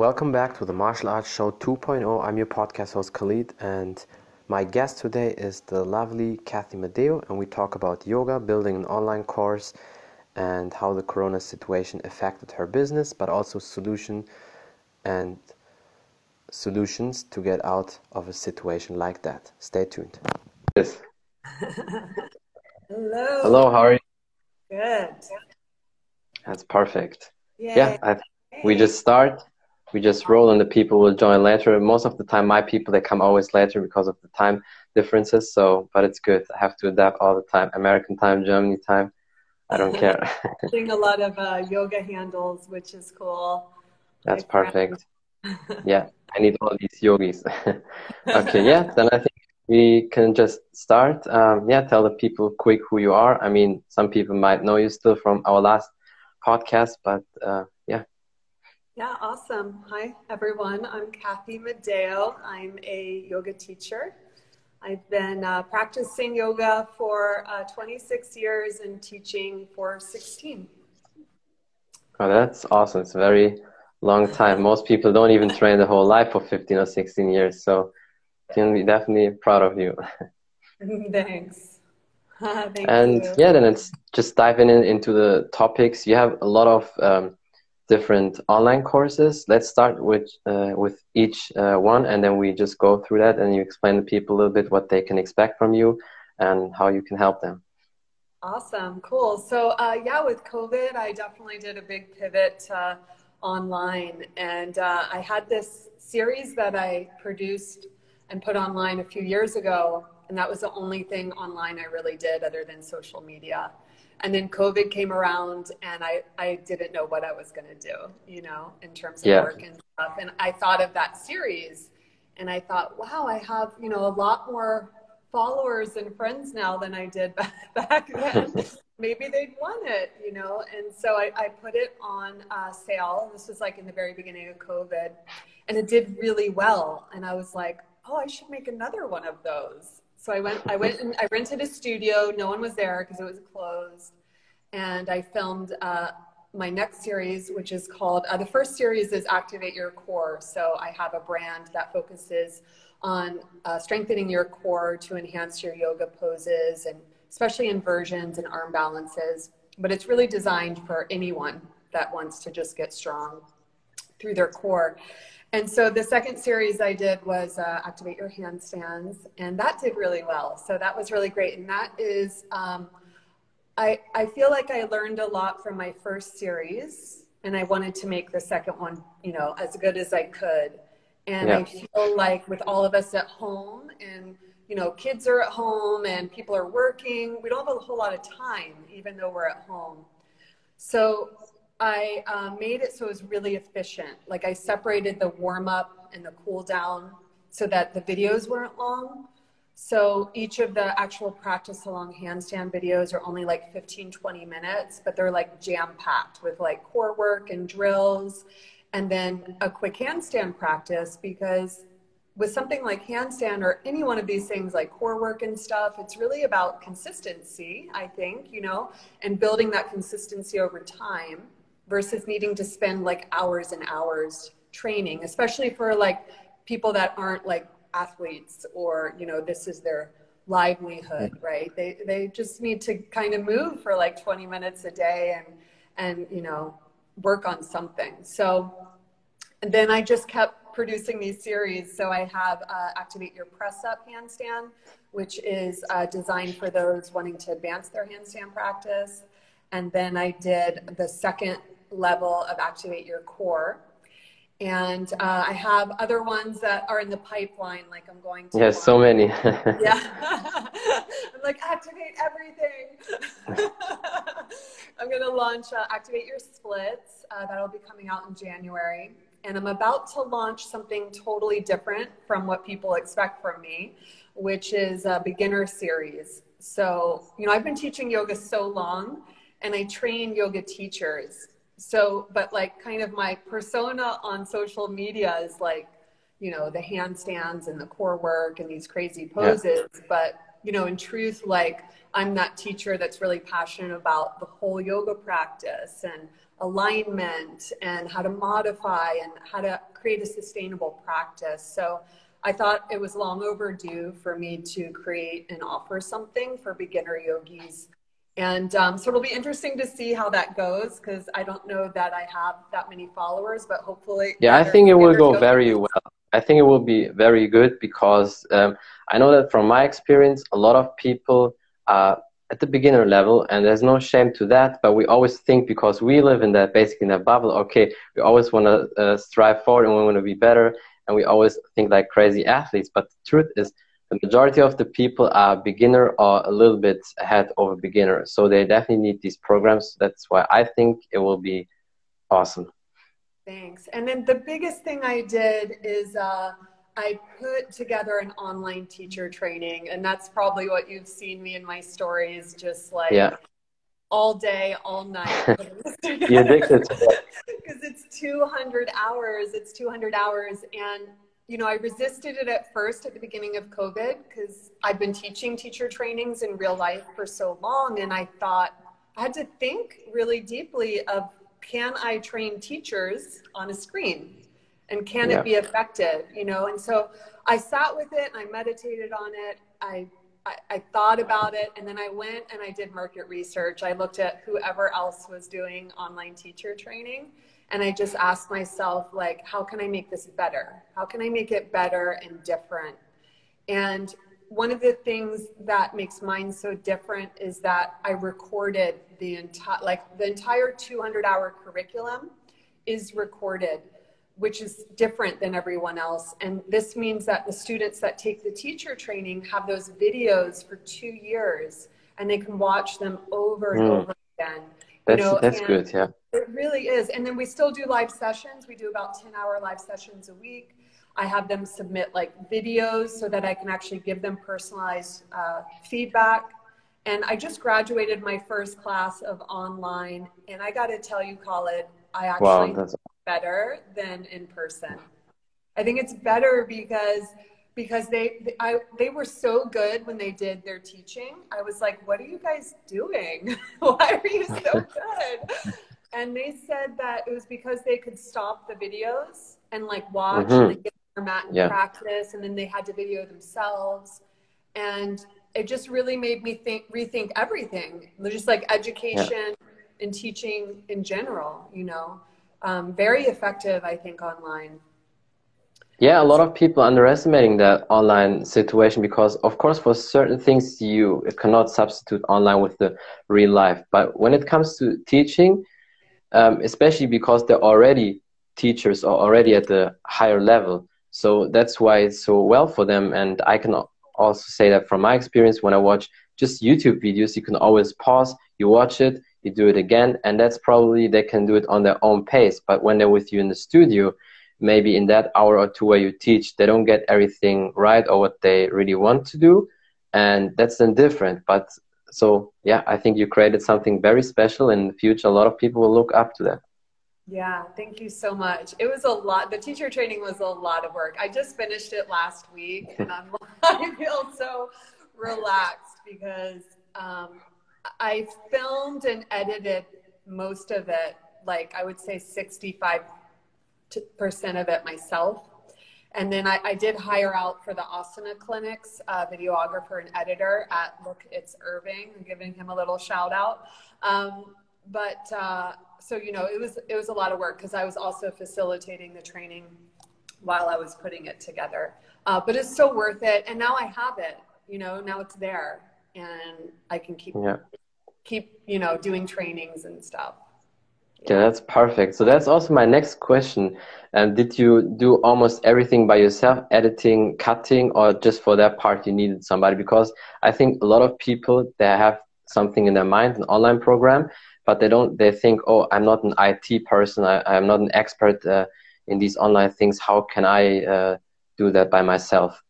Welcome back to the Martial Arts Show 2.0. I'm your podcast host Khalid, and my guest today is the lovely Cathy Madeo, and we talk about yoga, building an online course, and how the corona situation affected her business, but also solution and solutions to get out of a situation like that. Stay tuned. Yes. Hello. Hello, how are you? Good. That's perfect. Yay. Yeah, I, we just start we just roll and the people will join later. Most of the time, my people, they come always later because of the time differences. So, but it's good. I have to adapt all the time. American time, Germany time. I don't care. Doing a lot of uh, yoga handles, which is cool. That's perfect. yeah, I need all these yogis. okay, yeah, then I think we can just start. Um, yeah, tell the people quick who you are. I mean, some people might know you still from our last podcast, but uh, yeah, awesome. Hi, everyone. I'm Cathy Madeo. I'm a yoga teacher. I've been uh, practicing yoga for uh, 26 years and teaching for 16. Oh, that's awesome. It's a very long time. Most people don't even train the whole life for 15 or 16 years. So, can be definitely proud of you. Thanks. Thank and you. yeah, then it's just diving in into the topics. You have a lot of um, different online courses. Let's start with uh, with each uh, one, and then we just go through that, and you explain to people a little bit what they can expect from you and how you can help them. Awesome, cool. So uh, yeah, with COVID, I definitely did a big pivot online, and uh, I had this series that I produced and put online a few years ago, and that was the only thing online I really did other than social media and then covid came around and i i didn't know what i was going to do you know in terms of yeah. work and stuff. And i thought of that series and i thought wow i have you know a lot more followers and friends now than i did back then. Maybe they'd want it you know? And so i, I put it on uh, sale. This was like in the very beginning of covid and it did really well. And i was like oh i should make another one of those so I went, I went and I rented a studio. No one was there because it was closed. And I filmed uh, my next series, which is called, uh, the first series is Activate Your Core. So I have a brand that focuses on uh, strengthening your core to enhance your yoga poses and especially inversions and arm balances. But it's really designed for anyone that wants to just get strong through their core. And so the second series I did was uh, Activate Your Handstands, and that did really well. So that was really great. And that is, um, I, I feel like I learned a lot from my first series, and I wanted to make the second one, you know, as good as I could. And yeah. I feel like with all of us at home, and you know, kids are at home and people are working, we don't have a whole lot of time, even though we're at home. So I um, made it so it was really efficient. Like I separated the warm up and the cool down so that the videos weren't long. So each of the actual practice along handstand videos are only like 15, 20 minutes, but they're like jam packed with like core work and drills and then a quick handstand practice because with something like handstand or any one of these things like core work and stuff, it's really about consistency, I think, you know, and building that consistency over time versus needing to spend like hours and hours training, especially for like people that aren't like athletes or, you know, this is their livelihood, right? They, they just need to kind of move for like 20 minutes a day and, and, you know, work on something. So, and then I just kept producing these series. So I have uh, Activate Your Press Up Handstand, which is uh, designed for those wanting to advance their handstand practice. And then I did the second level of Activate Your Core. And uh, I have other ones that are in the pipeline, like I'm going to. Yes, so many. yeah. I'm like, activate everything. I'm going to launch uh, Activate Your Splits. Uh, that'll be coming out in January. And I'm about to launch something totally different from what people expect from me, which is a beginner series. So, you know, I've been teaching yoga so long and I train yoga teachers so but like kind of my persona on social media is like you know the handstands and the core work and these crazy poses yeah. but you know, in truth, like I'm that teacher that's really passionate about the whole yoga practice and alignment and how to modify and how to create a sustainable practice. So I thought it was long overdue for me to create and offer something for beginner yogis. And um, so it'll be interesting to see how that goes because I don't know that I have that many followers, but hopefully. Yeah, I think it will go very well. I think it will be very good because um, I know that from my experience, a lot of people are at the beginner level, and there's no shame to that. But we always think because we live in that basically in that bubble. Okay, we always want to uh, strive forward and we want to be better, and we always think like crazy athletes. But the truth is, the majority of the people are beginner or a little bit ahead of a beginner, so they definitely need these programs. That's why I think it will be awesome. Thanks. And then the biggest thing I did is uh, I put together an online teacher training, and that's probably what you've seen me in my stories, just like yeah. all day, all night. you addicted to it because it's 200 hours. It's 200 hours, and you know I resisted it at first at the beginning of COVID because I've been teaching teacher trainings in real life for so long, and I thought I had to think really deeply of can I train teachers on a screen? And can yeah. it be effective? You know, and so I sat with it and I meditated on it. I, I, I thought about it and then I went and I did market research. I looked at whoever else was doing online teacher training and I just asked myself, like, how can I make this better? How can I make it better and different? And one of the things that makes mine so different is that I recorded the entire like the entire 200 hour curriculum is recorded which is different than everyone else and this means that the students that take the teacher training have those videos for 2 years and they can watch them over and mm. over again that's, you know, that's good yeah it really is and then we still do live sessions we do about 10 hour live sessions a week I have them submit like videos so that I can actually give them personalized uh, feedback. And I just graduated my first class of online, and I got to tell you, Khalid, I actually wow, better than in person. I think it's better because because they I, they were so good when they did their teaching. I was like, "What are you guys doing? Why are you so good?" And they said that it was because they could stop the videos and like watch mm-hmm. and format and yeah. practice, and then they had to video themselves. And it just really made me think, rethink everything, just like education yeah. and teaching in general, you know. Um, very effective, I think, online. Yeah, a lot of people underestimating that online situation because, of course, for certain things you cannot substitute online with the real life. But when it comes to teaching, um, especially because they're already teachers or already at the higher level, so that's why it's so well for them. And I can also say that from my experience, when I watch just YouTube videos, you can always pause, you watch it, you do it again, and that's probably they can do it on their own pace. But when they're with you in the studio, maybe in that hour or two where you teach, they don't get everything right or what they really want to do, and that's then different. But so yeah, I think you created something very special. In the future, a lot of people will look up to that. Yeah, thank you so much. It was a lot. The teacher training was a lot of work. I just finished it last week, and I'm, I feel so relaxed because um, I filmed and edited most of it, like I would say 65% of it myself. And then I, I did hire out for the Asana clinics, uh, videographer and editor at Look It's Irving, I'm giving him a little shout out. Um, but uh, so you know, it was it was a lot of work because I was also facilitating the training while I was putting it together. Uh, but it's so worth it, and now I have it. You know, now it's there, and I can keep yeah. keep you know doing trainings and stuff. Yeah, that's perfect. So that's also my next question. Um, did you do almost everything by yourself, editing, cutting, or just for that part you needed somebody? Because I think a lot of people they have something in their mind, an online program, but they don't they think oh i'm not an it person I, i'm not an expert uh, in these online things how can i uh, do that by myself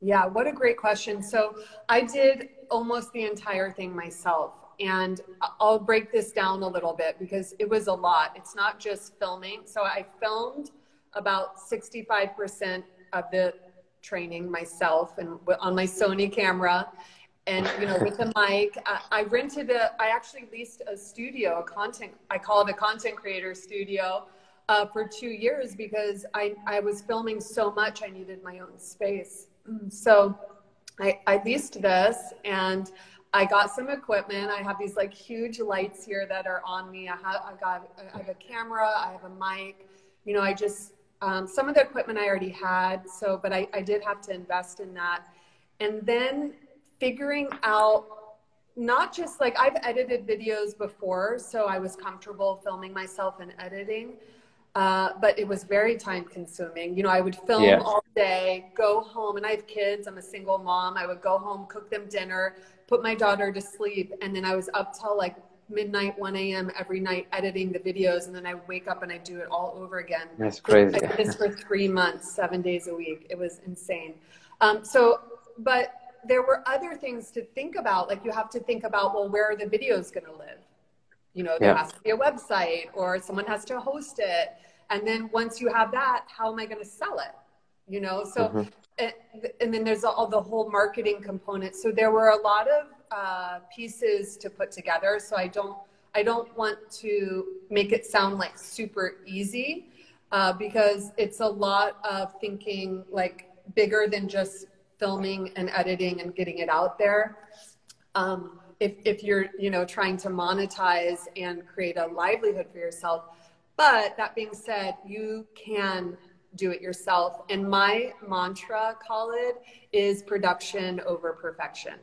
yeah what a great question so i did almost the entire thing myself and i'll break this down a little bit because it was a lot. It's not just filming. So i filmed about 65% of the training myself and on my sony camera and you know with the mic. I, I, rented a i actually leased a studio a content i call it a content creator studio uh, for two years because I, I was filming so much i needed my own space. So I, I leased this and I got some equipment. I have these like huge lights here that are on me. I have, I got, I have a camera, I have a mic. You know, I just, um, some of the equipment I already had. So, but I, I did have to invest in that. And then figuring out not just like I've edited videos before, so I was comfortable filming myself and editing. Uh, but it was very time consuming. You know, I would film yeah. all day, go home, and I have kids. I'm a single mom. I would go home, cook them dinner, put my daughter to sleep, and then I was up till like midnight, 1 a.m. every night editing the videos, and then I wake up and I do it all over again. That's crazy. I did this for three months, seven days a week. It was insane. Um, so, but there were other things to think about. Like you have to think about, well, where are the videos going to live? You know, there yeah. has to be a website or someone has to host it. And then once you have that, how am I going to sell it? You know, so, mm-hmm. and, and, then there's all the whole marketing component. So there were a lot of uh, pieces to put together. So I don't, I don't want to make it sound like super easy uh, because it's a lot of thinking like bigger than just filming and editing and getting it out there. Um, if, if you're you know trying to monetize and create a livelihood for yourself but that being said you can do it yourself and my mantra Khalid is production over perfection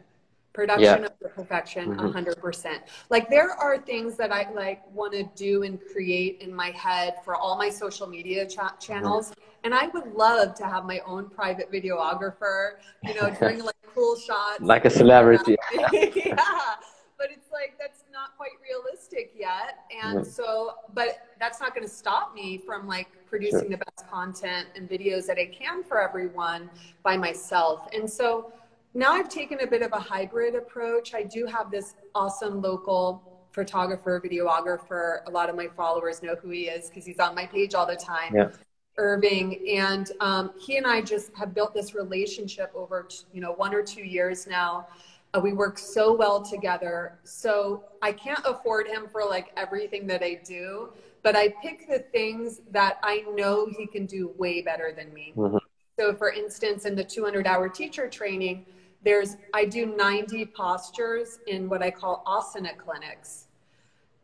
production yeah. over perfection mm-hmm. 100% like there are things that i like want to do and create in my head for all my social media ch- channels mm-hmm. and i would love to have my own private videographer you know doing like cool shots like a celebrity yeah but it's like that's not quite realistic yet and mm-hmm. so but that's not going to stop me from like producing sure. the best content and videos that i can for everyone by myself and so now i've taken a bit of a hybrid approach i do have this awesome local photographer videographer a lot of my followers know who he is because he's on my page all the time yeah. Irving, and um, he and I just have built this relationship over, you know, one or two years now. Uh, we work so well together. So I can't afford him for like everything that I do, but I pick the things that I know he can do way better than me. Mm-hmm. So, for instance, in the 200 hour teacher training, there's I do 90 postures in what I call asana clinics.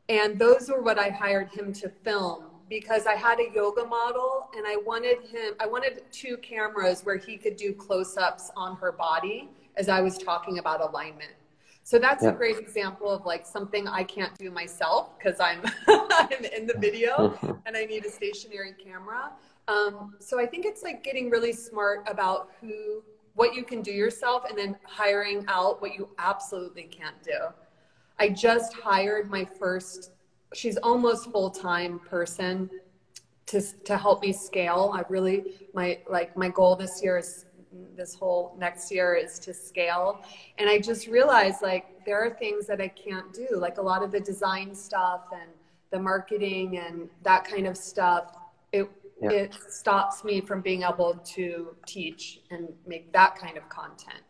And those were what I hired him to film because I had a yoga model and I wanted him, I wanted two cameras where he could do close ups on her body as I was talking about alignment. So that's yeah. a great example of like something I can't do myself because I'm, I'm in the video and I need a stationary camera. Um, so I think it's like getting really smart about who, what you can do yourself and then hiring out what you absolutely can't do. I just hired my first she's almost full-time person to to help me scale. I really my like my goal this year is this whole next year is to scale and i just realized like there are things that i can't do like a lot of the design stuff and the marketing and that kind of stuff it yeah. it stops me from being able to teach and make that kind of content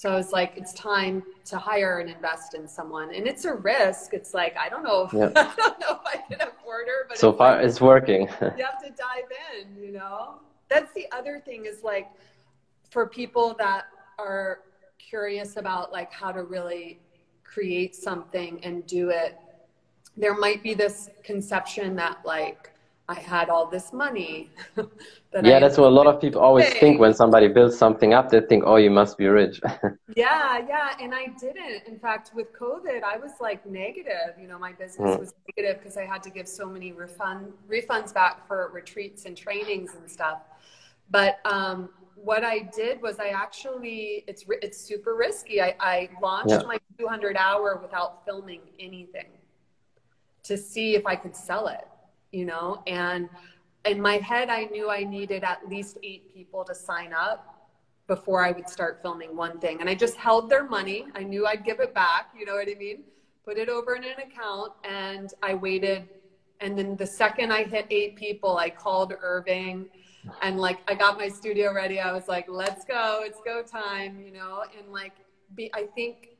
so it's like it's time to hire and invest in someone, and it's a risk. It's like I don't know, yeah. I don't know if I can afford her, but so far like, it's working. you have to dive in, you know. That's the other thing is like for people that are curious about like how to really create something and do it. There might be this conception that like I had all this money. that yeah, I that's what a lot of people always think when somebody builds something up. They think, "Oh, you must be rich." yeah, yeah, and I didn't. In fact, with COVID, I was like negative. You know, my business mm. was negative because I had to give so many refund refunds back for retreats and trainings and stuff. But um, what I did was I actually it's it's super risky. I, I launched yeah. my 200 hour without filming anything to see if I could sell it you know, and in my head, I knew I needed at least eight people to sign up before I would start filming one thing. And I just held their money. I knew I'd give it back, you know what I mean? Put it over in an account and I waited. And then the second I hit eight people, I called Irving and like I got my studio ready. I was like, let's go, it's go time, you know, and like be I think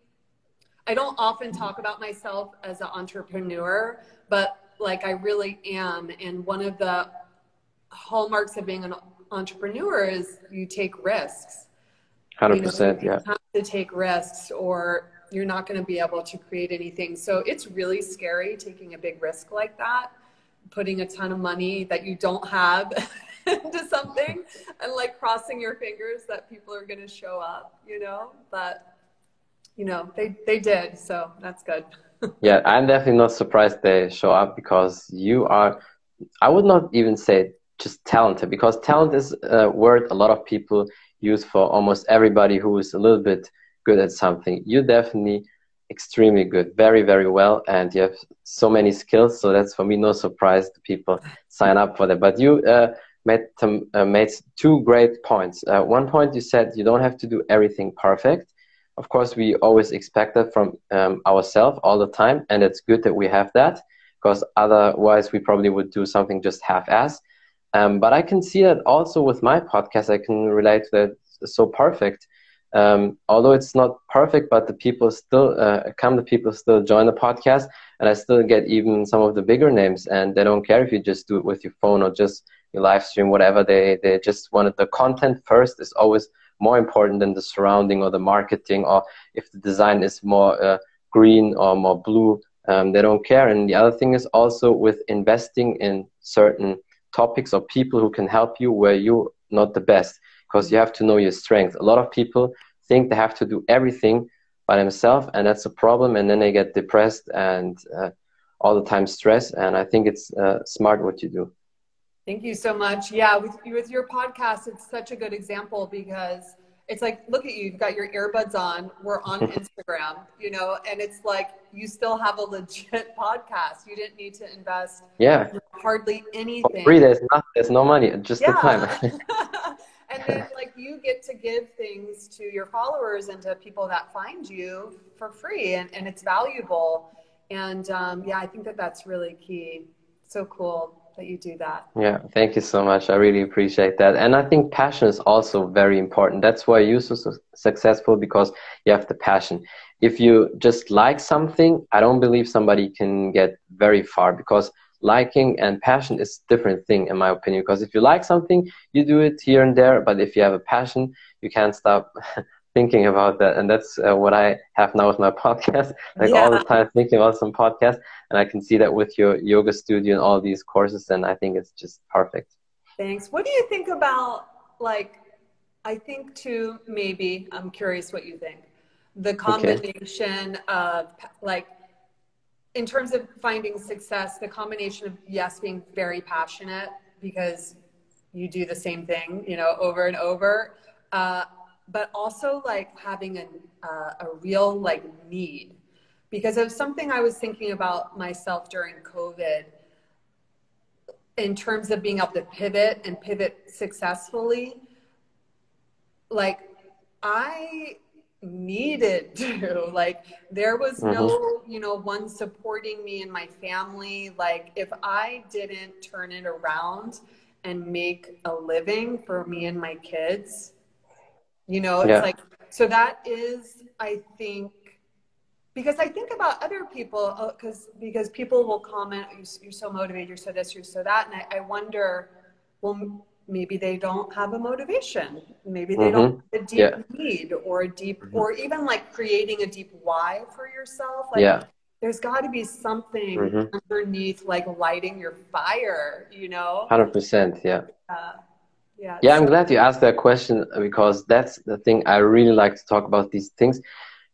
I don't often talk about myself as an entrepreneur, but like I really am. And one of the hallmarks of being an entrepreneur is you take risks. 100%, you know, you yeah. have to take risks or you're not going to be able to create anything. So it's really scary taking a big risk like that, putting a ton of money that you don't have into something and like crossing your fingers that people are going to show up, you know, but you know, they, they did. So that's good. Yeah. I'm definitely not surprised they show up because you are, I would not even say just talented because talent is a word a lot of people use for almost everybody who is a little bit good at something. You're definitely extremely good, very, very well, and you have so many skills. So that's for me no surprise to people sign up for that. But you uh, made, uh, made two great points. Uh, one point you said you don't have to do everything perfect. Of course, we always expect that from um, ourselves all the time, and it's good that we have that because otherwise we probably would do something just half-ass. Um, but I can see that also with my podcast, I can relate to that so perfect. Um, although it's not perfect, but the people still uh, come, the people still join the podcast, and I still get even some of the bigger names, and they don't care if you just do it with your phone or just your live stream, whatever. They they just wanted the content first is always more important than the surrounding or the marketing, or if the design is more uh, green or more blue, um, they don't care. And the other thing is also with investing in certain topics or people who can help you where you're not the best because you have to know your strength. A lot of people think they have to do everything by themselves, and that's a problem. And then they get depressed and uh, all the time stress. And I think it's uh, smart what you do. Thank you so much. Yeah, with with your podcast, it's such a good example because it's like look at you you've got your earbuds on we're on instagram you know and it's like you still have a legit podcast. You didn't need to invest yeah. hardly anything For free there's not there's no money just yeah. the time. And then like you get to give things to your followers and to people that find you for free and, and it's valuable. And um, yeah i think that that's really key. So cool that you do that. Yeah, thank you so much. I really appreciate that. And I think passion is also very important. That's why you're so successful because you have the passion. If you just like something, I don't believe somebody can get very far because liking and passion is different thing in my opinion because if you like something you do it here and there but if you have a passion you can't stop thinking about that and that's uh, what i have now with my podcast like yeah. all the time thinking about some podcast and i can see that with your yoga studio and all these courses and i think it's just perfect thanks what do you think about like i think too maybe i'm curious what you think the combination okay. of like in terms of finding success the combination of yes being very passionate because you do the same thing you know over and over uh, but also like having a, uh, a real like need because of something I was thinking about myself during COVID in terms of being able to pivot and pivot successfully. Like I needed to like there was no mm-hmm. you know one supporting me and my family like if i didn't turn it around and make a living for me and my kids you know, it's yeah. like, so that is, I think, because I think about other people, because uh, because people will comment, you're, so motivated, you're so this, you're so that, and I, I wonder, well, maybe they don't have a motivation, maybe they mm-hmm. don't have a deep yeah. need or a deep, mm-hmm. or even like creating a deep why for yourself. Like, yeah. There's got to be something mm-hmm. underneath, like lighting your fire, you know. Hundred percent, yeah. Uh, yeah, yeah i'm glad you asked that question because that's the thing i really like to talk about these things.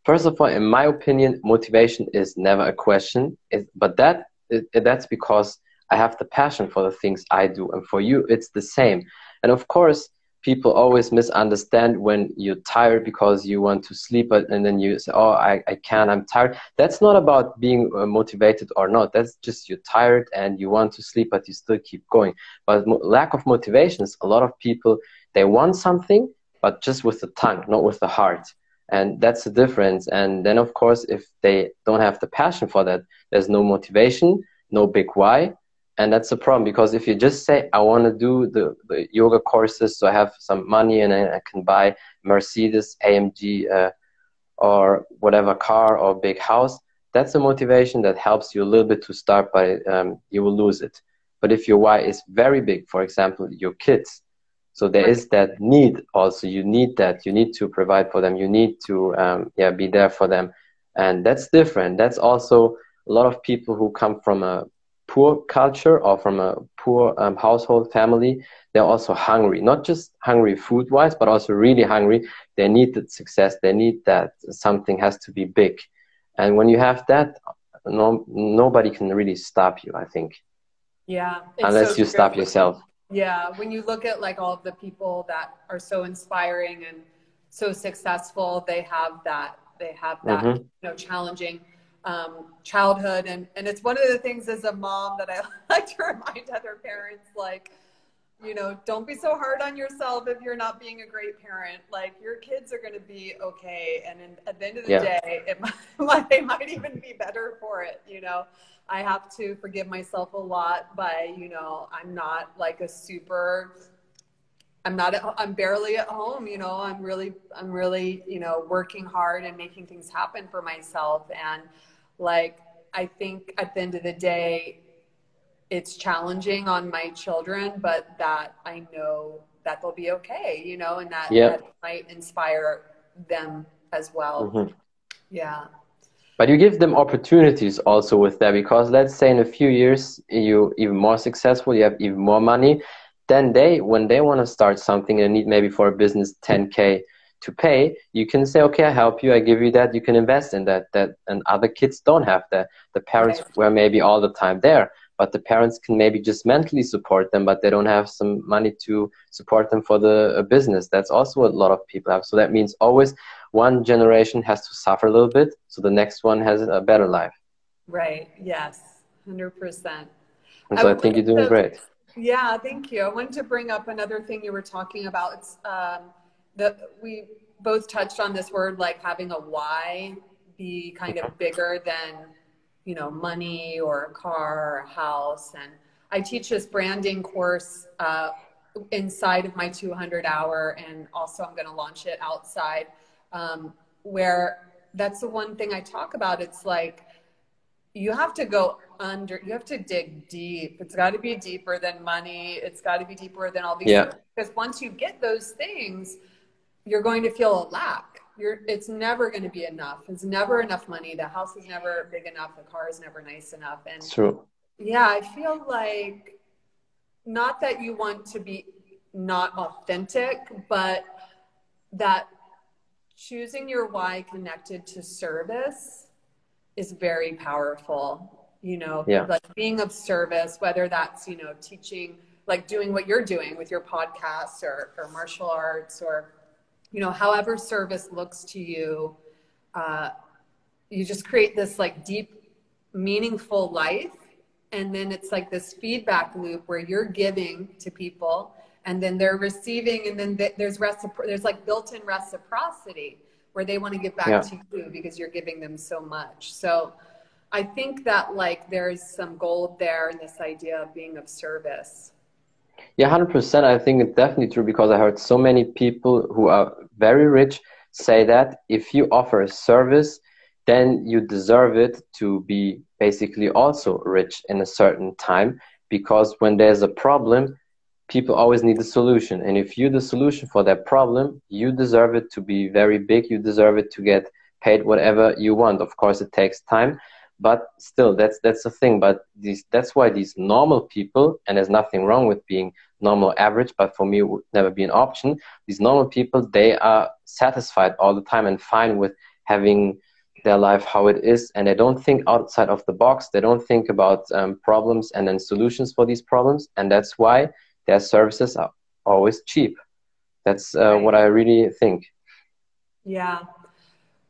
First of all in my opinion motivation is never a question. It, but that it, that's because i have the passion for the things i do and for you it's the same. And of course people always misunderstand when you're tired because you want to sleep and then you say oh i, I can't i'm tired. That's not about being uh, motivated or not. That's just you're tired and you want to sleep but you still keep going. But lack of motivation is a lot of people they want something but just with the tongue not with the heart. And that's the difference. And then of course if they don't have the passion for that there's no motivation no big why and that's a problem because if you just say i want to do the, the yoga courses so i have some money and i can buy mercedes amg uh, or whatever car or big house, that's a motivation that helps you a little bit to start, but um, you will lose it. But if your why is very big, for example, your kids, so there is that need also. You need that. You need to provide for them. You need to um, yeah be there for them, and that's different. That's also a lot of people who come from a poor culture or from a poor um, household family. They're also hungry, not just hungry food wise, but also really hungry. They need that success. They need that something has to be big, and when you have that, no, nobody can really stop you. I think. Yeah. Unless so you stop yourself. Yeah. When you look at like all of the people that are so inspiring and so successful, they have that, they have that, mm-hmm. you know, challenging um, childhood. And, and it's one of the things as a mom that I like to remind other parents, like, you know, don't be so hard on yourself if you're not being a great parent. Like your kids are going to be okay, and in, at the end of the yeah. day, it might, they might even be better for it. You know, I have to forgive myself a lot by, you know, I'm not like a super I'm not at, I'm barely at home, you know, I'm really I'm really, you know, working hard and making things happen for myself and like I think at the end of the day it's challenging on my children, but that I know that they'll be okay, you know, and that, that might inspire them as well. Mm-hmm. Yeah but you give them opportunities also with that because let's say in a few years you even more successful you have even more money then they when they want to start something and need maybe for a business 10k to pay you can say okay i help you i give you that you can invest in that that and other kids don't have that. The parents right. were maybe all the time there but the parents can maybe just mentally support them but they don't have some money to support them for the business. That's also what a lot of people have. So that means always one generation has to suffer a little bit so the next one has a better life. Right. Yes. 100% and so i, I think you're doing to, great. Yeah thank you. I wanted to bring up another thing you were talking about. It's um, that we both touched on this word like having a why be kind of bigger than you know money or a car or a house and i teach this branding course uh, inside of my 200 hour and also i'm going to launch it outside um, where that's the one thing I talk about. It's like you have to go under, you have to dig deep. It's got to be deeper than money. It's got to be deeper than all these. Yeah. Because once you get those things, you're going to feel a lack. You're, it's never going to be enough. It's never enough money. The house is never big enough. The car is never nice enough. And true. Yeah, I feel like not that you want to be not authentic, but that choosing your why connected to service is very powerful you know yeah. like being of service whether that's you know teaching like doing what you're doing with your podcast or, or martial arts or you know however service looks to you uh, you just create this like deep meaningful life. And then it's like this feedback loop where you're giving to people and then they're receiving and then there's recipro- there's like built-in reciprocity where they want to give back yeah. to you because you're giving them so much. So i think that like there's some gold there in this idea of being of service yeah 100% i think it's definitely true because i heard so many people who are very rich say that if you offer a service then you deserve it to be basically also rich in a certain time because when there's a problem people always need a solution. And if you're the solution for that problem you deserve it to be very big. You deserve it to get paid whatever you want. Of course it takes time but still that's that's the thing but these that's why these normal people and there's nothing wrong with being normal average but for me would never be an option these normal people they are satisfied all the time and fine with having their life how it is and they don't think outside of the box they don't think about um, problems and then solutions for these problems and that's why their services are always cheap. That's uh, right. what I really think. Yeah.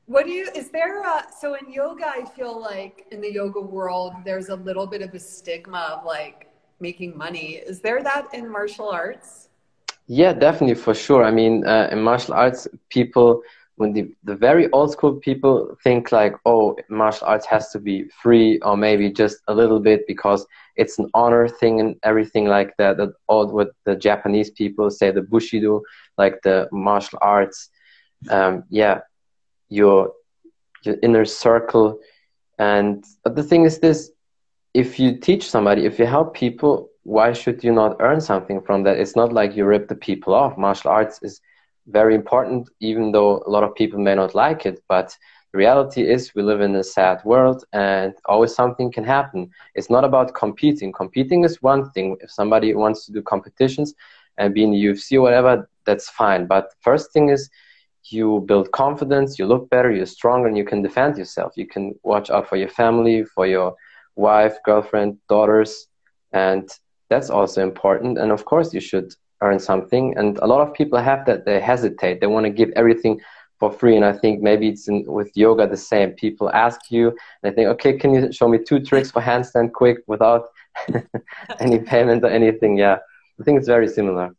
What do you, is there a, so in yoga, I feel like in the yoga world, there's a little bit of a stigma of like making money. Is there that in martial arts? Yeah, definitely, for sure. I mean, uh, in martial arts, people when the, the very old school people think like oh martial arts has to be free or maybe just a little bit because it's an honor thing and everything like that that all what the japanese people say the bushido like the martial arts um, yeah you're your inner circle. And the thing is this: if you teach somebody, if you help people, why should you not earn something from that? It's not like you rip the people off. Martial arts is very important, even though a lot of people may not like it. But the reality is, we live in a sad world, and always something can happen. It's not about competing. Competing is one thing. If somebody wants to do competitions and be in the UFC or whatever, that's fine. But first thing is, you build confidence, you look better, you're stronger, and you can defend yourself. You can watch out for your family, for your wife, girlfriend, daughters, and that's also important. And of course, you should earn something. And a lot of people have that. They hesitate. They want to give everything for free. And I think maybe it's in, with yoga the same. People ask you, and they think, okay, can you show me two tricks for handstand quick without any payment or anything? Yeah, I think it's very similar.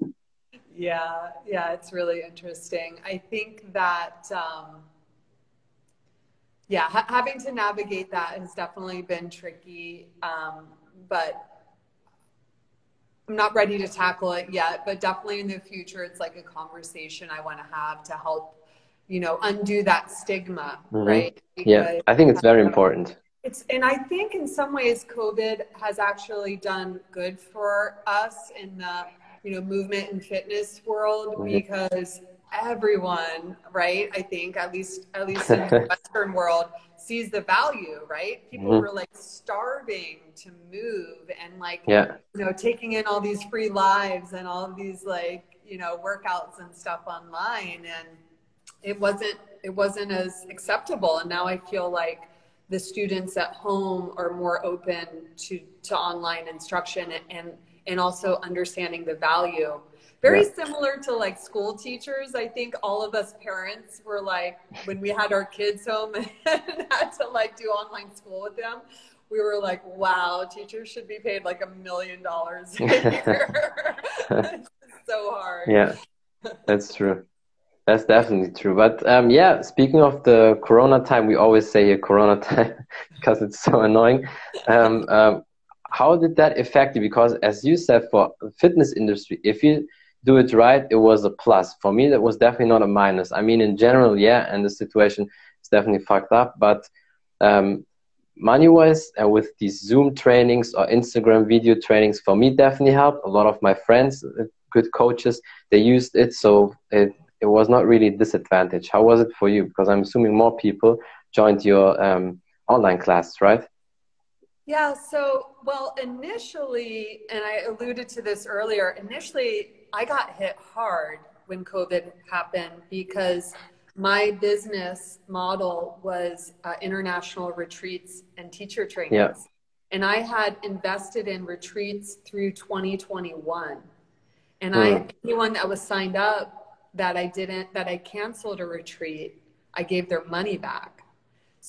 Yeah, yeah, it's really interesting. I think that, um, yeah, ha- having to navigate that has definitely been tricky. Um, but I'm not ready to tackle it yet, but definitely in the future, it's like a conversation I want to have to help, you know, undo that stigma, mm-hmm. right? Because yeah, I think it's very important. It's, and I think in some ways, COVID has actually done good for us in the, you know, movement and fitness world because everyone, right? I think at least, at least in the Western world, sees the value, right? People mm-hmm. were like starving to move and like, yeah. you know, taking in all these free lives and all of these like, you know, workouts and stuff online. And it wasn't, it wasn't as acceptable. And now I feel like the students at home are more open to, to online instruction and, and also understanding the value very yeah. similar to like school teachers. I think all of us parents were like, when we had our kids home and had to like do online school with them, we were like, wow, teachers should be paid like a million dollars a year. so hard. Yeah, that's true. That's definitely true. But um, yeah, speaking of the Corona time, we always say a Corona time because it's so annoying. Um, um, how did that affect you? Because as you said, for fitness industry, if you do it right, it was a plus. For me, that was definitely not a minus. I mean, in general, yeah, and the situation is definitely fucked up. But um, money wise, uh, with these Zoom trainings or Instagram video trainings, for me, definitely helped. A lot of my friends, uh, good coaches, they used it. So it, it was not really disadvantage. How was it for you? Because I'm assuming more people joined your um, online class, right? Yeah, so, well, initially, and I alluded to this earlier, initially I got hit hard when COVID happened because my business model was uh, international retreats and teacher trainings. Yeah. And I had invested in retreats through 2021. And I, hmm. anyone that was signed up that I didn't, that I canceled a retreat, I gave their money back.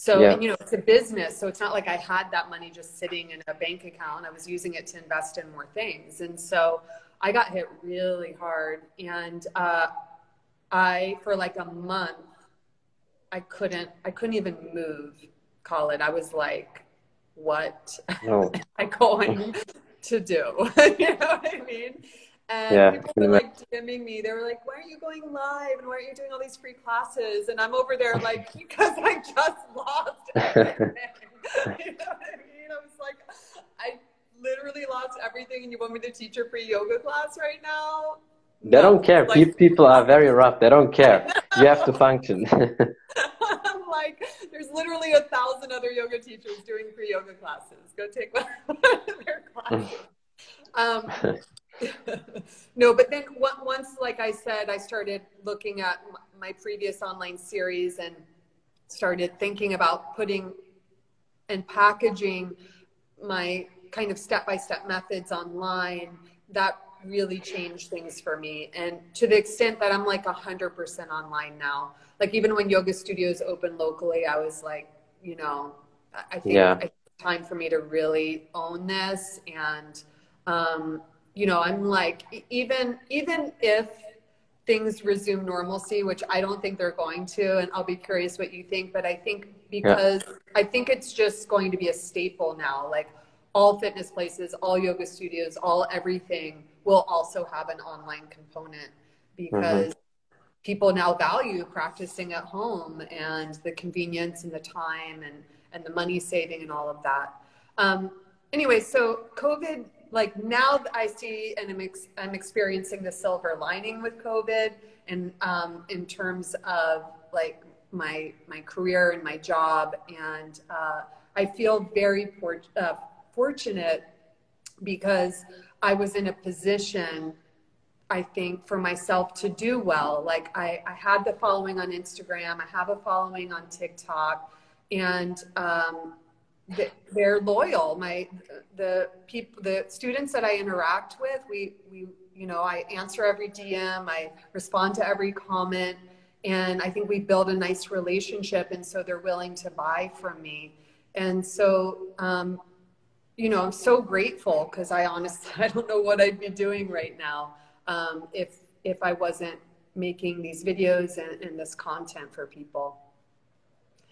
So, yeah. and, you know, it's a business. So it's not like I had that money just sitting in a bank account. I was using it to invest in more things. And so I got hit really hard, and uh, I for like a month, I couldn't I couldn't even move. Khalid. I was like, what oh. am I going to do? you know what I mean? And yeah, people were like DMing me. They were like, why are you going live? And why are you doing all these free classes? And I'm over there like, because I just lost everything. you know what I mean? I was like, I literally lost everything and you want me to teach a free yoga class right now? They no, don't care. Like, People are very rough. They don't care. you have to function. I'm like, there's literally a thousand other yoga teachers doing free yoga classes. Go take one of their classes. Um, no, but then once, like I said, I started looking at my previous online series and started thinking about putting and packaging my kind of step by step methods online, that really changed things for me. And to the extent that I'm like 100% online now. Like even when yoga studios open locally, I was like, you know, I think yeah. it's time for me to really own this. And, um, you know, I'm like, even, even if things resume normalcy, which I don't think they're going to, and I'll be curious what you think, but I think because yeah. I think it's just going to be a staple now. Like all fitness places, all yoga studios, all everything will also have an online component because mm-hmm. people now value practicing at home and the convenience and the time and, and the money saving and all of that. Um, anyway, so COVID, like now I see and I'm, ex- I'm experiencing the silver lining with COVID and um, in terms of like my, my career and my job. And uh, I feel very for- uh, fortunate because I was in a position I think for myself to do well. Like I, I had the following on Instagram, I have a following on TikTok, and um, they're loyal. My the people, the students that I interact with, we we you know I answer every DM, I respond to every comment, and I think we build a nice relationship, and so they're willing to buy from me. And so um, you know, I'm so grateful because I honestly I don't know what I'd be doing right now um, if if I wasn't making these videos and, and this content for people.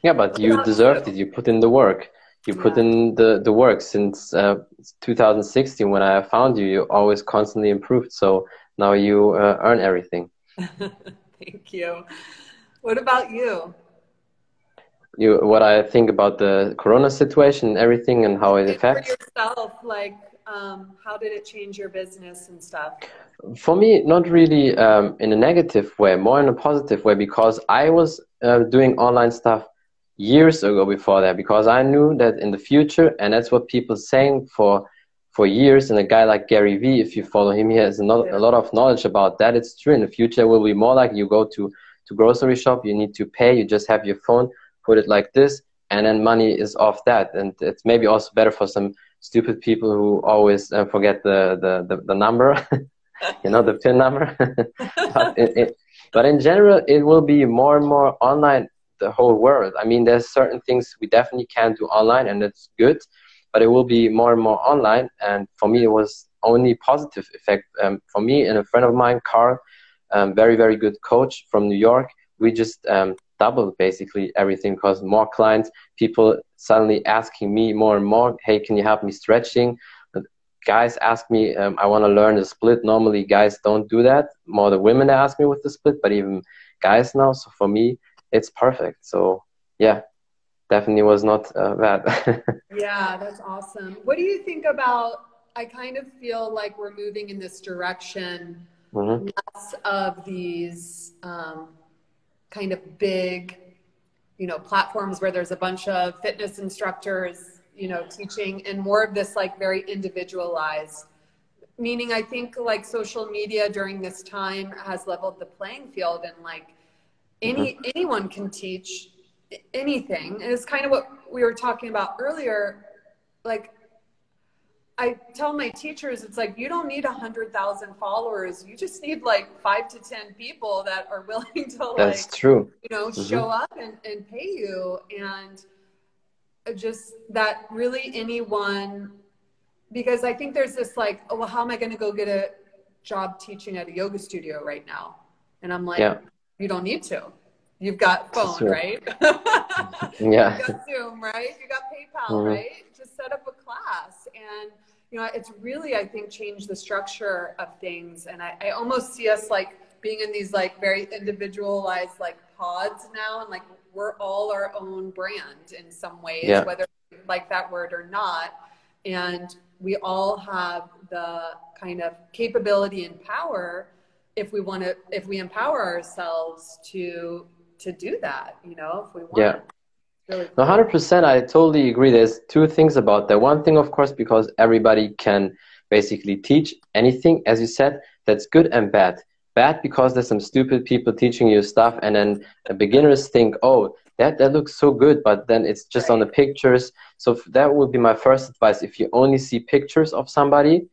Yeah, but you deserved it. You put in the work. You yeah. put in the, the work since uh, 2016 when I found you. You always constantly improved. So now you uh, earn everything. Thank you. What about you? You, what I think about the Corona situation, and everything, and how it affects. For yourself, like um, how did it change your business and stuff? For me, not really um, in a negative way, more in a positive way, because I was uh, doing online stuff years ago before that, because I knew that in the future, and that's what people saying for for years. And a guy like Gary Vee, if you follow him, he has a, yeah. a lot of knowledge about that. It's true. In the future, it will be more like you go to to grocery shop, you need to pay, you just have your phone, put it like this, and then money is off that. And it's maybe also better for some stupid people who always uh, forget the, the, the, the number, you know, the PIN number. but, it, it, but in general, it will be more and more online the whole world. I mean, there's certain things we definitely can do online and it's good, but it will be more and more online. And for me, it was only positive effect. Um, for me and a friend of mine, Carl, um, very, very good coach from New York, we just um, doubled basically everything because more clients, people suddenly asking me more and more, hey, can you help me stretching? Guys ask me, um, I want to learn the split. Normally, guys don't do that. More the women ask me with the split, but even guys now. So for me, it's perfect. So yeah, definitely was not uh, bad. yeah, that's awesome. What do you think about? I kind of feel like we're moving in this direction. Mm-hmm. Less of these um, kind of big, you know, platforms where there's a bunch of fitness instructors, you know, teaching and more of this like very individualized meaning I think like social media during this time has leveled the playing field and like any anyone can teach anything. And it's kind of what we were talking about earlier. Like I tell my teachers, it's like you don't need a hundred thousand followers. You just need like five to ten people that are willing to like, That's true. You know, mm-hmm. show up and, and pay you, and just that really anyone. Because I think there's this like, oh well, how am I going to go get a job teaching at a yoga studio right now? And I'm like, yeah. You don't need to. You've got phone, right? yeah. You got Zoom, right? You got PayPal, mm-hmm. right? Just set up a class and you know, it's really, I think, changed the structure of things. And I, I almost see us like being in these like very individualized like pods now. And like we're all our own brand in some ways, yeah. whether like that word or not. And we all have the kind of capability and power if we want to, if we empower ourselves to, to do that, you know, if we want. Yeah. Really cool. 100%. I totally agree. There's two things about that. One thing, of course, because everybody can basically teach anything, as you said, that's good and bad. Bad because there's some stupid people teaching you stuff, and then beginners think, oh, that, that looks so good, but then it's just right. on the pictures. So that would be my first advice. If you only see pictures of somebody,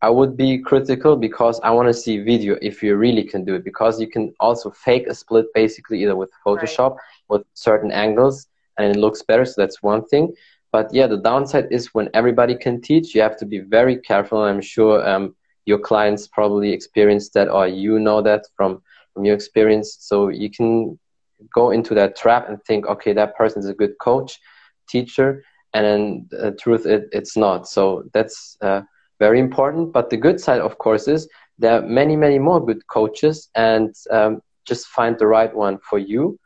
I would be critical because I want to see video if you really can do it because you can also fake a split basically either with Photoshop right. with certain angles and it looks better. So that's one thing. But yeah, the downside is when everybody can teach, you have to be very careful. I'm sure um, your clients probably experienced that, or you know that from from your experience. So you can go into that trap and think, okay, that person is a good coach, teacher, and then the truth, it, it's not. So that's uh, very important. But the good side, of course, is there are many, many more good coaches and um, just find the right one for you.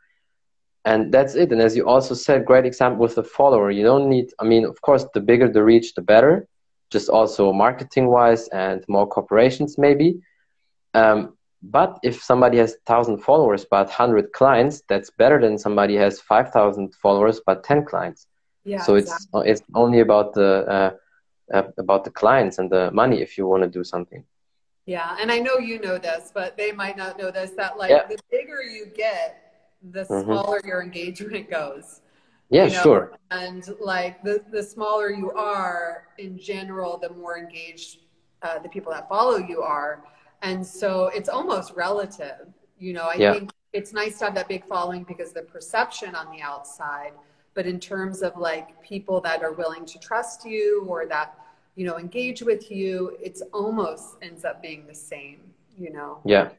And that's it. And as you also said great example with the follower. You don't need i mean of course the bigger the reach the better just also marketing wise and more corporations maybe. Um, but if somebody has 1000 followers but 100 clients that's better than somebody has 5000 followers but 10 clients. Yeah, so exactly. it's it's only about the uh, uh, about the clients and the money if you want to do something yeah and i know you know this but they might not know this that like yeah. the bigger you get the mm-hmm. smaller your engagement goes. Yeah, you know? sure. And like the, the smaller you are in general, the more engaged uh, the people that follow you are. And so it's almost relative. You know, I yeah. think it's nice to have that big following because the perception on the outside, but in terms of like people that are willing to trust you or that, you know, engage with you, it's almost ends up being the same, you know? Yeah.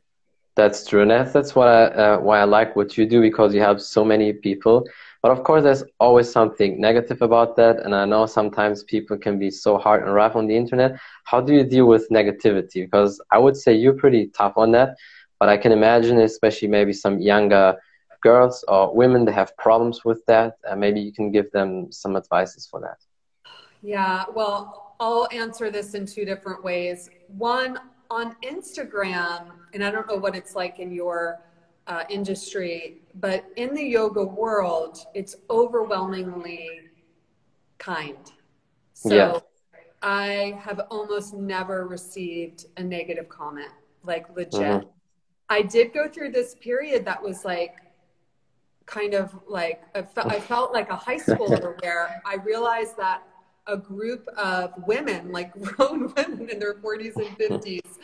That's true, and that's, what I, uh, why I like what you do because you have so many people. But of course, there's always something negative about that, and I know sometimes people can be so hard and rough on the internet. How do you deal with negativity? Because I would say you're pretty tough on that, but I can imagine, especially maybe some younger girls or women that have problems with that. Uh, maybe you can give them some advices for that. Yeah, well, I'll answer this in two different ways. One, on Instagram, and I don't know what it's like in your uh, industry, but in the yoga world, it's overwhelmingly kind. So yeah. I have almost never received a negative comment, like legit. Mm-hmm. I did go through this period that was like kind of like I felt like a high schooler where I realized that a group of women, like grown women in their 40s and 50s,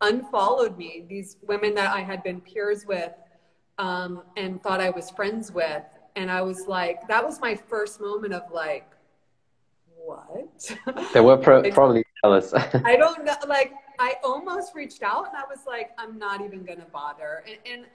unfollowed me. These women that I had been peers with um, and thought I was friends with. And I was like, that was my first moment of like, what? They were pro- probably jealous. I don't know. Like, I almost reached out and I was like, I'm not even going to bother. And, and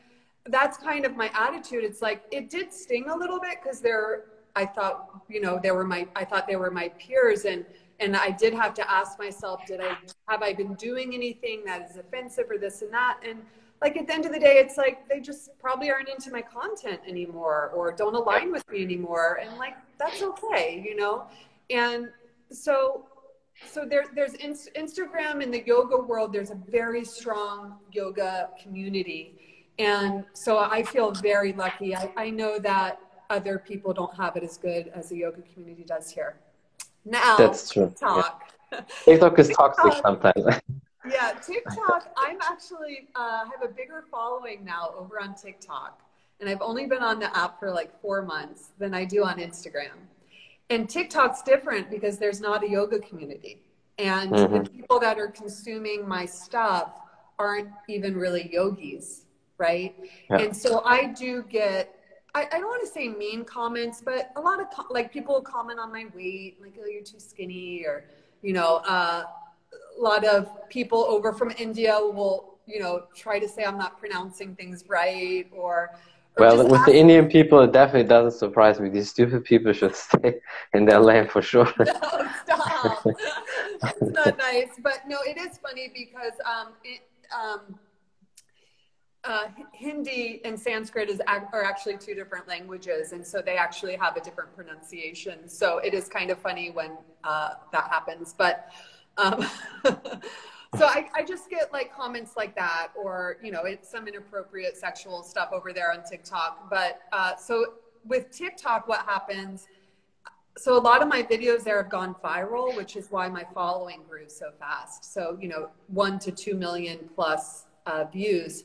that's kind of my attitude. It's like, it did sting a little bit because they're, I thought, you know, they were my, I thought they were my peers. And, and I did have to ask myself, did I, have I been doing anything that is offensive or this and that? And like at the end of the day, it's like, they just probably aren't into my content anymore or don't align with me anymore. And like, that's okay, you know? And so, so there, there's in, Instagram in the yoga world, there's a very strong yoga community. And so I feel very lucky. I, I know that other people don't have it as good as the yoga community does here. Now, that's true. TikTok. Yeah. TikTok is TikTok, toxic sometimes. yeah, TikTok. I'm actually uh, have a bigger following now over on TikTok, and I've only been on the app for like four months than I do on Instagram. And TikTok's different because there's not a yoga community, and mm-hmm. the people that are consuming my stuff aren't even really yogis, right? Yeah. And so I do get I, I don't want to say mean comments, but a lot of like people comment on my weight, like, oh, you're too skinny, or, you know, uh, a lot of people over from India will, you know, try to say I'm not pronouncing things right or. or well, with the Indian people, it definitely doesn't surprise me. These stupid people should stay in their land for sure. no, stop. It's not nice. But no, it is funny because um, it, um, uh, Hindi and Sanskrit is, are actually two different languages, and so they actually have a different pronunciation. So it is kind of funny when uh, that happens. But um, so I, I, just get like comments like that, or you know, it's some inappropriate sexual stuff over there on TikTok. But uh, so with TikTok, what happens? So a lot of my videos there have gone viral, which is why my following grew so fast. So you know, one to two million plus uh, views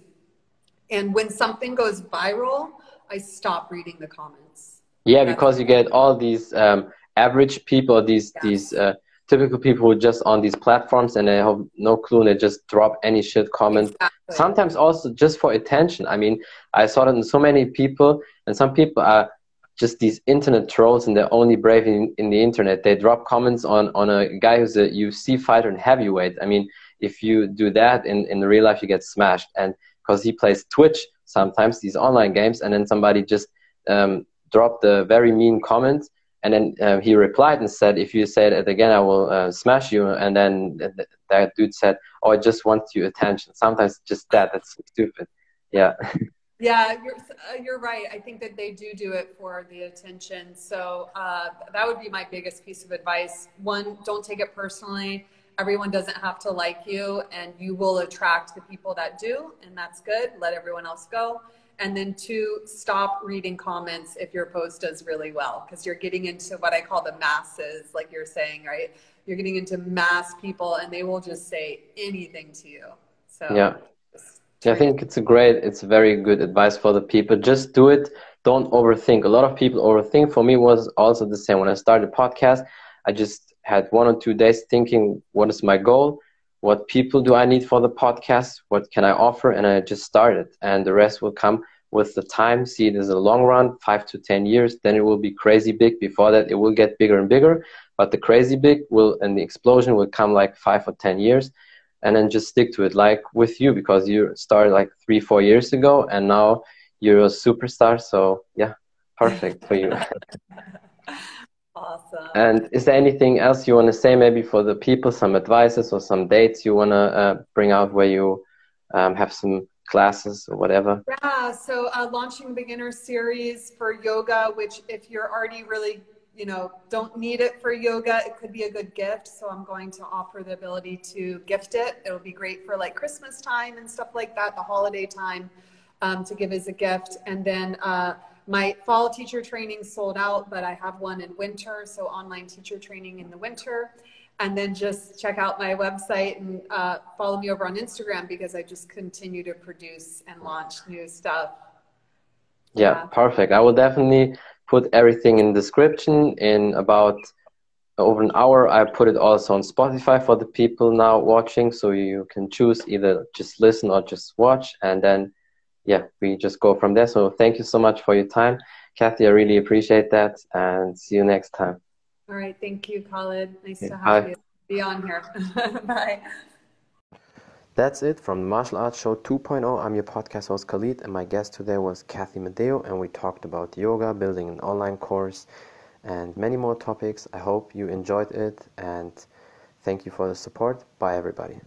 and when something goes viral, I stop reading the comments. Yeah, That's because you get all these um, average people, these yes. these uh, typical people who are just on these platforms and they have no clue and they just drop any shit comment. Exactly. Sometimes also just for attention. I mean, I saw that in so many people, and some people are just these internet trolls and they're only brave in, in the internet. They drop comments on, on a guy who's a UFC fighter and heavyweight. I mean, if you do that in, in real life, you get smashed. And because he plays Twitch sometimes these online games, and then somebody just um, dropped a very mean comment, and then uh, he replied and said, "If you say it again, I will uh, smash you." And then th- that dude said, "Oh, I just want your attention." Sometimes just that. That's stupid. Yeah. Yeah, you're uh, you're right. I think that they do do it for the attention. So uh, that would be my biggest piece of advice. One, don't take it personally. Everyone doesn't have to like you, and you will attract the people that do, and that's good. Let everyone else go. And then two, stop reading comments if your post does really well, because you're getting into what I call the masses, like you're saying, right? You're getting into mass people, and they will just say anything to you. So yeah I think it's a great, it's very good advice for the people. Just do it. Don't overthink. A lot of people overthink. For me, was also the same. When I started podcast, I just had one or two days thinking, what is my goal? What people do I need for the podcast? What can I offer? And I just started, and the rest will come with the time. See it as a long run, five to ten years. Then it will be crazy big. Before that, it will get bigger and bigger. But the crazy big will, and the explosion will come like five or ten years and then just stick to it like with you because you started like three four years ago and now you're a superstar so yeah perfect for you awesome and is there anything else you want to say maybe for the people some advices or some dates you want to uh, bring out where you um, have some classes or whatever yeah so uh, launching a beginner series for yoga which if you're already really you know, don't need it for yoga. It could be a good gift. So I'm going to offer the ability to gift it. It'll be great for like Christmas time and stuff like that, the holiday time um, to give as a gift. And then uh, my fall teacher training sold out, but I have one in winter. So online teacher training in the winter. And then just check out my website and uh, follow me over on Instagram because I just continue to produce and launch new stuff. Yeah, yeah. perfect. I will definitely put everything in description in about over an hour i put it also on spotify for the people now watching so you can choose either just listen or just watch and then yeah we just go from there so thank you so much for your time Cathy i really appreciate that and see you next time all right thank you khalid nice to have Bye. you be on here bye that's it from the Martial Arts Show 2.0. I'm your podcast host Khalid, and my guest today was Cathy Madeo, and we talked about yoga, building an online course, and many more topics. I hope you enjoyed it, and thank you for the support. Bye, everybody.